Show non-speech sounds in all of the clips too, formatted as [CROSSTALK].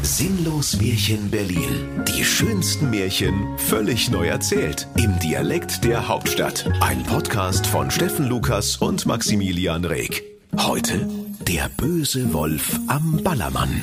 Sinnlos Märchen Berlin. Die schönsten Märchen völlig neu erzählt. Im Dialekt der Hauptstadt. Ein Podcast von Steffen Lukas und Maximilian Reg. Heute der böse Wolf am Ballermann.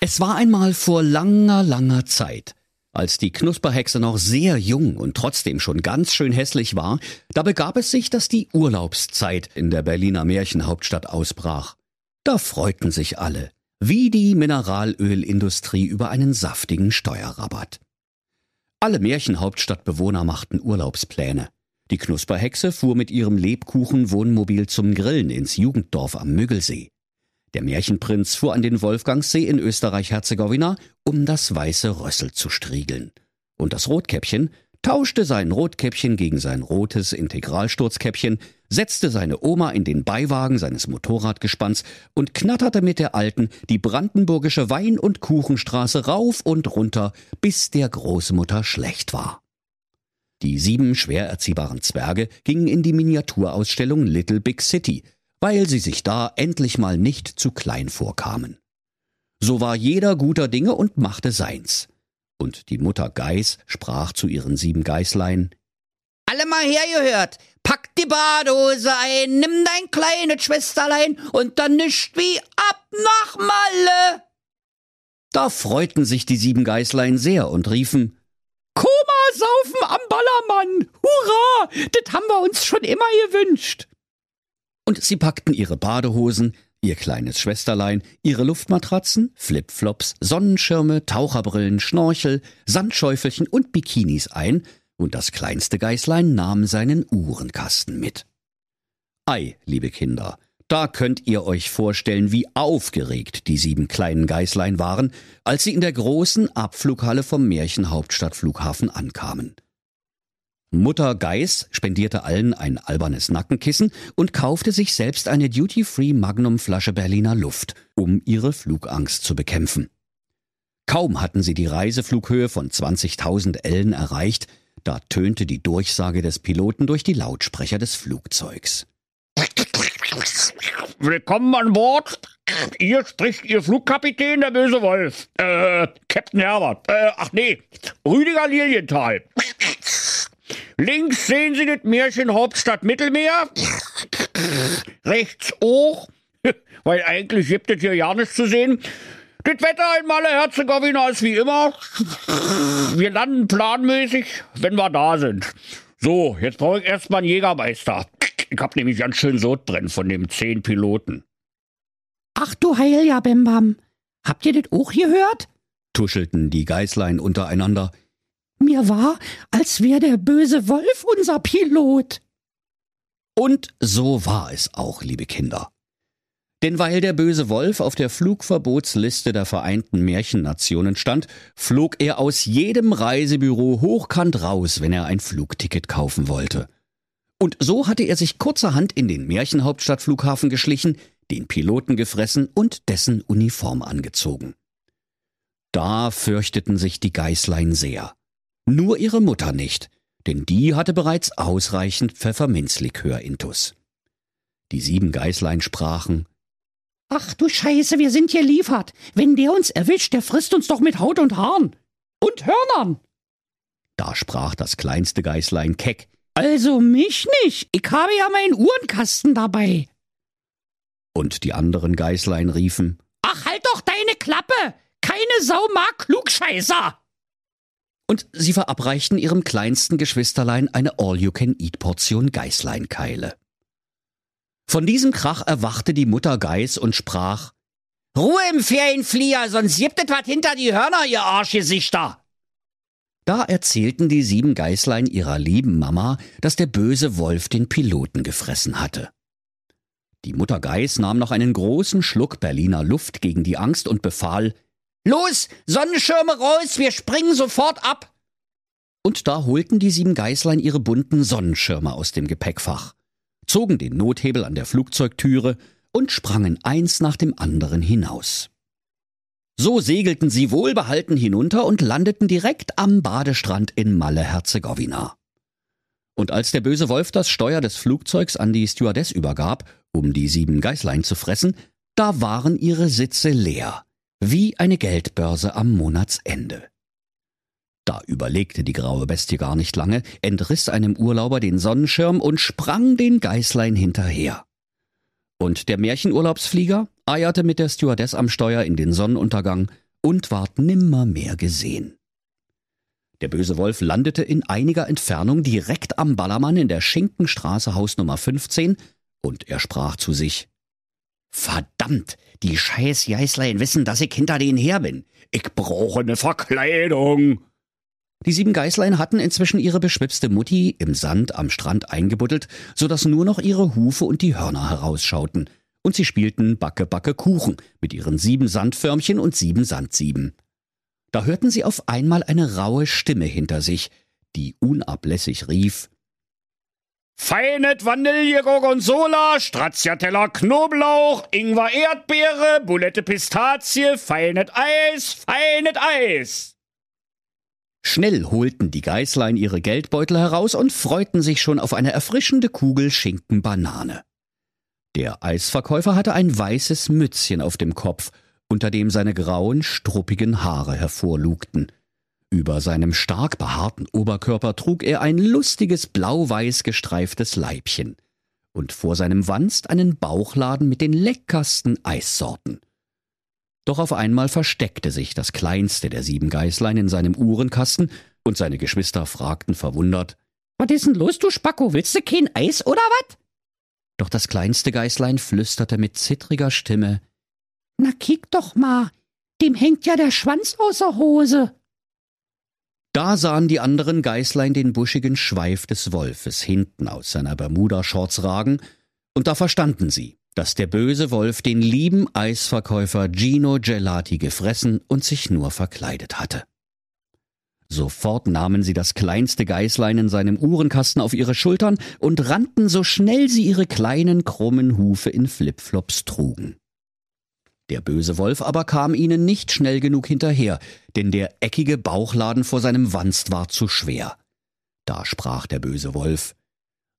Es war einmal vor langer, langer Zeit. Als die Knusperhexe noch sehr jung und trotzdem schon ganz schön hässlich war, da begab es sich, dass die Urlaubszeit in der Berliner Märchenhauptstadt ausbrach. Da freuten sich alle, wie die Mineralölindustrie über einen saftigen Steuerrabatt. Alle Märchenhauptstadtbewohner machten Urlaubspläne. Die Knusperhexe fuhr mit ihrem Lebkuchen-Wohnmobil zum Grillen ins Jugenddorf am Müggelsee. Der Märchenprinz fuhr an den Wolfgangssee in Österreich-Herzegowina, um das weiße Rössel zu striegeln. Und das Rotkäppchen tauschte sein Rotkäppchen gegen sein rotes Integralsturzkäppchen, setzte seine Oma in den Beiwagen seines Motorradgespanns und knatterte mit der Alten die brandenburgische Wein- und Kuchenstraße rauf und runter, bis der Großmutter schlecht war. Die sieben schwer erziehbaren Zwerge gingen in die Miniaturausstellung Little Big City, weil sie sich da endlich mal nicht zu klein vorkamen. So war jeder guter Dinge und machte seins. Und die Mutter Geiß sprach zu ihren sieben Geißlein, Alle mal hergehört, pack die Badehose ein, nimm dein kleines Schwesterlein und dann nischt wie ab nach Malle. Da freuten sich die sieben Geißlein sehr und riefen, Koma saufen am Ballermann! Hurra! Das haben wir uns schon immer gewünscht! und sie packten ihre Badehosen, ihr kleines Schwesterlein, ihre Luftmatratzen, Flipflops, Sonnenschirme, Taucherbrillen, Schnorchel, Sandschäufelchen und Bikinis ein, und das kleinste Geißlein nahm seinen Uhrenkasten mit. Ei, liebe Kinder, da könnt ihr euch vorstellen, wie aufgeregt die sieben kleinen Geißlein waren, als sie in der großen Abflughalle vom Märchenhauptstadtflughafen ankamen. Mutter Geiß spendierte allen ein albernes Nackenkissen und kaufte sich selbst eine Duty-Free Magnum-Flasche Berliner Luft, um ihre Flugangst zu bekämpfen. Kaum hatten sie die Reiseflughöhe von 20.000 Ellen erreicht, da tönte die Durchsage des Piloten durch die Lautsprecher des Flugzeugs. Willkommen an Bord. Hier spricht Ihr Flugkapitän, der böse Wolf. Äh, Captain Herbert. Äh, ach nee, Rüdiger Lilienthal. Links sehen Sie das Märchen Hauptstadt Mittelmeer. Rechts hoch, [LAUGHS] weil eigentlich gibt es hier ja nichts zu sehen. Das Wetter in Malle-Herzegowina ist wie immer. Wir landen planmäßig, wenn wir da sind. So, jetzt brauche ich erstmal einen Jägermeister. Ich hab nämlich ganz schön Sodbrennen von dem zehn Piloten. Ach du Heilja, Bembam. Habt ihr das auch gehört? tuschelten die Geißlein untereinander. Mir war, als wär der böse Wolf unser Pilot. Und so war es auch, liebe Kinder. Denn weil der böse Wolf auf der Flugverbotsliste der Vereinten Märchennationen stand, flog er aus jedem Reisebüro hochkant raus, wenn er ein Flugticket kaufen wollte. Und so hatte er sich kurzerhand in den Märchenhauptstadtflughafen geschlichen, den Piloten gefressen und dessen Uniform angezogen. Da fürchteten sich die Geißlein sehr. Nur ihre Mutter nicht, denn die hatte bereits ausreichend Pfefferminzlikör intus. Die sieben Geißlein sprachen, Ach du Scheiße, wir sind hier liefert. Wenn der uns erwischt, der frisst uns doch mit Haut und Haaren. Und Hörnern. Da sprach das kleinste Geißlein keck, Also mich nicht. Ich habe ja meinen Uhrenkasten dabei. und die anderen Geißlein riefen, Ach, halt doch deine Klappe. Keine Sau mag Klugscheißer. und sie verabreichten ihrem kleinsten Geschwisterlein eine All-You-Can-Eat-Portion Geißleinkeile. Von diesem Krach erwachte die Mutter Geiß und sprach, Ruhe im Ferienflieger, sonst gibt es was hinter die Hörner, ihr Arschgesichter. Da erzählten die sieben Geißlein ihrer lieben Mama, dass der böse Wolf den Piloten gefressen hatte. Die Mutter Geiß nahm noch einen großen Schluck Berliner Luft gegen die Angst und befahl, Los, Sonnenschirme raus, wir springen sofort ab. und da holten die sieben Geißlein ihre bunten Sonnenschirme aus dem Gepäckfach, zogen den Nothebel an der Flugzeugtüre und sprangen eins nach dem anderen hinaus. So segelten sie wohlbehalten hinunter und landeten direkt am Badestrand in Malle-Herzegowina. Und als der böse Wolf das Steuer des Flugzeugs an die Stewardess übergab, um die sieben Geißlein zu fressen, Da waren ihre Sitze leer, wie eine Geldbörse am Monatsende. Da überlegte die graue Bestie gar nicht lange, entriss einem Urlauber den Sonnenschirm und sprang den Geißlein hinterher. Und der Märchenurlaubsflieger eierte mit der Stewardess am Steuer in den Sonnenuntergang und ward nimmermehr gesehen. Der böse Wolf landete in einiger Entfernung direkt am Ballermann in der Schinkenstraße Haus Nummer 15 und er sprach zu sich. Verdammt, die scheiß Geißlein wissen, dass ich hinter denen her bin. Ich brauche ne Verkleidung. Die sieben Geißlein hatten inzwischen ihre beschwipste Mutti im Sand am Strand eingebuddelt, so dass nur noch ihre Hufe und die Hörner herausschauten. Und sie spielten Backe, Backe, Kuchen mit ihren sieben Sandförmchen und sieben Sandsieben. Da hörten sie auf einmal eine raue Stimme hinter sich, die unablässig rief, Feinet Vanille Gorgonzola, Stracciatella Knoblauch, Ingwer Erdbeere, Bulette Pistazie, Feinet Eis, Feinet Eis. Schnell holten die Geißlein ihre Geldbeutel heraus und freuten sich schon auf eine erfrischende Kugel Schinken Banane. Der Eisverkäufer hatte ein weißes Mützchen auf dem Kopf, unter dem seine grauen, struppigen Haare hervorlugten. Über seinem stark behaarten Oberkörper trug er ein lustiges blau-weiß gestreiftes Leibchen und vor seinem Wanst einen Bauchladen mit den leckersten Eissorten. Doch auf einmal versteckte sich das kleinste der sieben Geißlein in seinem Uhrenkasten, und seine Geschwister fragten verwundert Was ist denn los, du Spacko? Willst du kein Eis oder was? Doch das kleinste Geißlein flüsterte mit zittriger Stimme Na kick doch mal, dem hängt ja der Schwanz außer Hose. Da sahen die anderen Geißlein den buschigen Schweif des Wolfes hinten aus seiner Bermuda-Shorts ragen, und da verstanden sie, dass der böse Wolf den lieben Eisverkäufer Gino Gelati gefressen und sich nur verkleidet hatte. Sofort nahmen sie das kleinste Geißlein in seinem Uhrenkasten auf ihre Schultern und rannten so schnell sie ihre kleinen krummen Hufe in Flipflops trugen. Der böse Wolf aber kam ihnen nicht schnell genug hinterher, denn der eckige Bauchladen vor seinem Wanst war zu schwer. Da sprach der böse Wolf,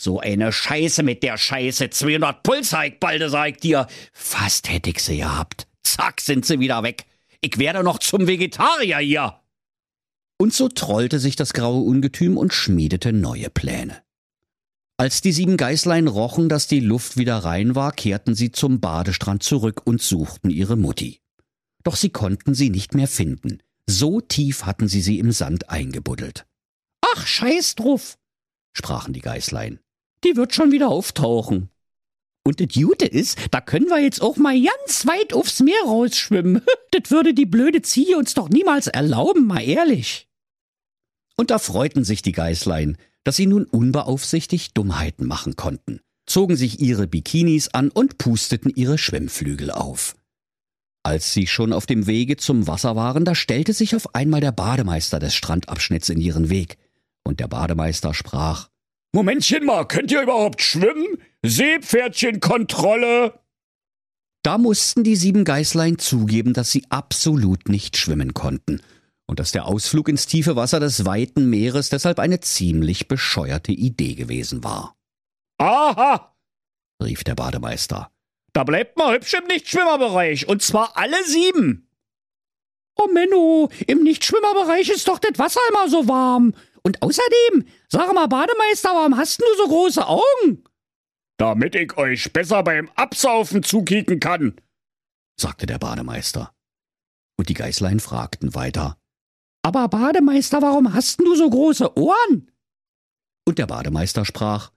so eine Scheiße mit der Scheiße, 200 Pulsheik, balde sag ich dir. Fast hätt ich sie gehabt. Zack, sind sie wieder weg. Ich werde noch zum Vegetarier hier. Und so trollte sich das graue Ungetüm und schmiedete neue Pläne. Als die sieben Geißlein rochen, dass die Luft wieder rein war, kehrten sie zum Badestrand zurück und suchten ihre Mutti. Doch sie konnten sie nicht mehr finden. So tief hatten sie sie im Sand eingebuddelt. Ach, scheiß drauf, sprachen die Geißlein. Die wird schon wieder auftauchen. Und das Gute ist, da können wir jetzt auch mal ganz weit aufs Meer rausschwimmen. [LAUGHS] das würde die blöde Ziege uns doch niemals erlauben, mal ehrlich. Und da freuten sich die Geißlein, dass sie nun unbeaufsichtigt Dummheiten machen konnten, zogen sich ihre Bikinis an und pusteten ihre Schwimmflügel auf. Als sie schon auf dem Wege zum Wasser waren, da stellte sich auf einmal der Bademeister des Strandabschnitts in ihren Weg, und der Bademeister sprach Momentchen mal, könnt ihr überhaupt schwimmen? Seepferdchenkontrolle. Da mussten die sieben Geißlein zugeben, dass sie absolut nicht schwimmen konnten und dass der Ausflug ins tiefe Wasser des weiten Meeres deshalb eine ziemlich bescheuerte Idee gewesen war. Aha, rief der Bademeister. Da bleibt mal hübsch im Nichtschwimmerbereich, und zwar alle sieben. Oh Menno, im Nichtschwimmerbereich ist doch das Wasser immer so warm. Und außerdem, sag mal, Bademeister, warum hast du so große Augen? Damit ich euch besser beim Absaufen zukicken kann, sagte der Bademeister. Und die Geißlein fragten weiter. Aber Bademeister, warum hast du so große Ohren? Und der Bademeister sprach.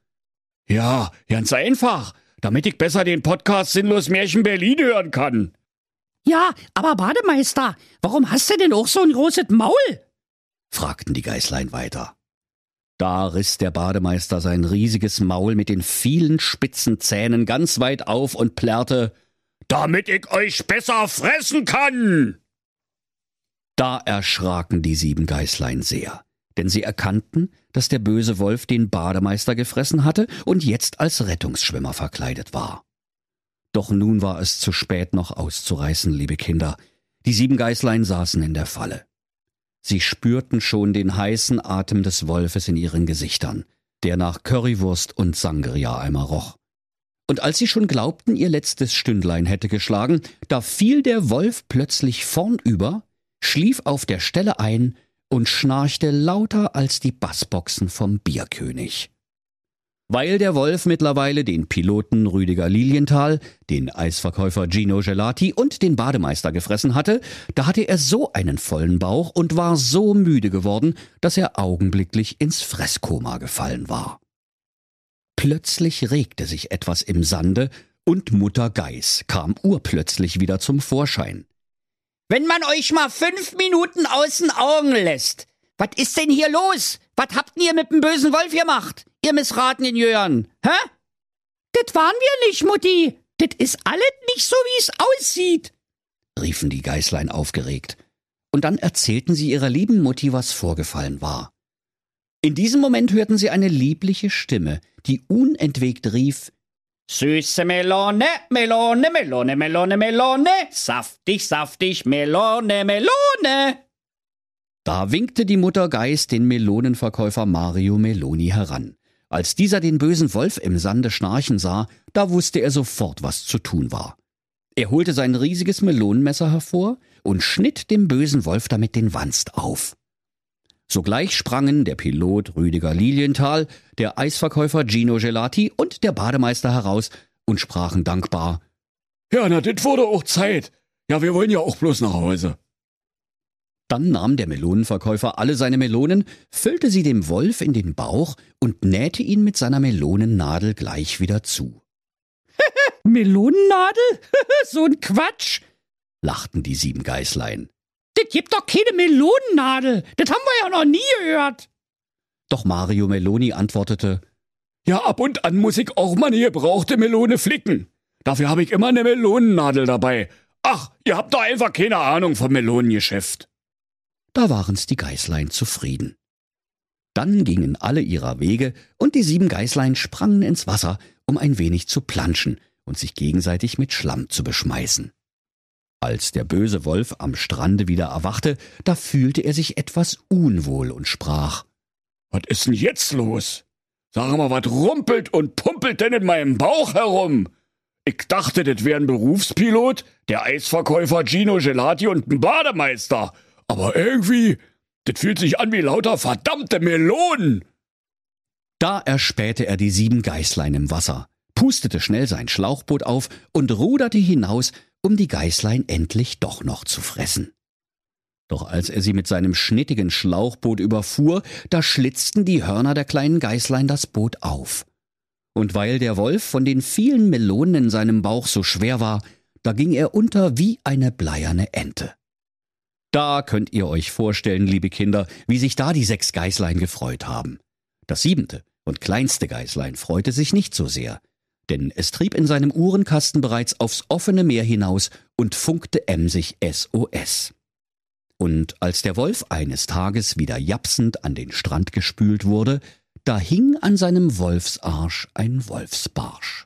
Ja, ganz einfach, damit ich besser den Podcast Sinnlos Märchen Berlin hören kann. Ja, aber Bademeister, warum hast du denn auch so ein großes Maul? Fragten die Geißlein weiter. Da riss der Bademeister sein riesiges Maul mit den vielen spitzen Zähnen ganz weit auf und plärrte, damit ich euch besser fressen kann. Da erschraken die sieben Geißlein sehr, denn sie erkannten, dass der böse Wolf den Bademeister gefressen hatte und jetzt als Rettungsschwimmer verkleidet war. Doch nun war es zu spät noch auszureißen, liebe Kinder. Die sieben Geißlein saßen in der Falle. Sie spürten schon den heißen Atem des Wolfes in ihren Gesichtern, der nach Currywurst und Sangria-Eimer roch. Und als sie schon glaubten, ihr letztes Stündlein hätte geschlagen, da fiel der Wolf plötzlich vornüber, schlief auf der Stelle ein und schnarchte lauter als die Bassboxen vom Bierkönig. Weil der Wolf mittlerweile den Piloten Rüdiger Lilienthal, den Eisverkäufer Gino Gelati und den Bademeister gefressen hatte, da hatte er so einen vollen Bauch und war so müde geworden, dass er augenblicklich ins Fresskoma gefallen war. Plötzlich regte sich etwas im Sande und Mutter Geiß kam urplötzlich wieder zum Vorschein. Wenn man euch mal fünf Minuten außen Augen lässt, was ist denn hier los? Was habt ihr mit dem bösen Wolf gemacht? Ihr missratenen Jören, hä? Das waren wir nicht, Mutti. Das ist alles nicht so, wie es aussieht, riefen die Geißlein aufgeregt. Und dann erzählten sie ihrer lieben Mutti, was vorgefallen war. In diesem Moment hörten sie eine liebliche Stimme, die unentwegt rief, Süße Melone, Melone, Melone, Melone, Melone, saftig, saftig, Melone, Melone. Da winkte die Mutter Geiß den Melonenverkäufer Mario Meloni heran. Als dieser den bösen Wolf im Sande schnarchen sah, da wusste er sofort, was zu tun war. Er holte sein riesiges Melonenmesser hervor und schnitt dem bösen Wolf damit den Wanst auf. Sogleich sprangen der Pilot Rüdiger Lilienthal, der Eisverkäufer Gino Gelati und der Bademeister heraus und sprachen dankbar Ja, na, das wurde auch Zeit. Ja, wir wollen ja auch bloß nach Hause. Dann nahm der Melonenverkäufer alle seine Melonen, füllte sie dem Wolf in den Bauch und nähte ihn mit seiner Melonennadel gleich wieder zu. [LAUGHS] Melonennadel? [LAUGHS] so ein Quatsch, lachten die sieben Geißlein. Das gibt doch keine Melonennadel. Das haben wir ja noch nie gehört. Doch Mario Meloni antwortete, Ja, ab und an muss ich auch mal eine gebrauchte Melone flicken. Dafür habe ich immer eine Melonennadel dabei. Ach, ihr habt doch einfach keine Ahnung vom Melonengeschäft. Da waren's die Geißlein zufrieden. Dann gingen alle ihrer Wege, und die sieben Geißlein sprangen ins Wasser, um ein wenig zu planschen und sich gegenseitig mit Schlamm zu beschmeißen. Als der böse Wolf am Strande wieder erwachte, da fühlte er sich etwas unwohl und sprach Was ist denn jetzt los? Sag mal, was rumpelt und pumpelt denn in meinem Bauch herum? Ich dachte, das wäre ein Berufspilot, der Eisverkäufer Gino Gelati und ein Bademeister. Aber irgendwie, das fühlt sich an wie lauter verdammte Melonen. Da erspähte er die sieben Geißlein im Wasser, pustete schnell sein Schlauchboot auf und ruderte hinaus, um die Geißlein endlich doch noch zu fressen. Doch als er sie mit seinem schnittigen Schlauchboot überfuhr, da schlitzten die Hörner der kleinen Geißlein das Boot auf. Und weil der Wolf von den vielen Melonen in seinem Bauch so schwer war, da ging er unter wie eine bleierne Ente. Da könnt ihr euch vorstellen, liebe Kinder, wie sich da die sechs Geißlein gefreut haben. Das siebente und kleinste Geißlein freute sich nicht so sehr, denn es trieb in seinem Uhrenkasten bereits aufs offene Meer hinaus und funkte emsig SOS. Und als der Wolf eines Tages wieder japsend an den Strand gespült wurde, da hing an seinem Wolfsarsch ein Wolfsbarsch.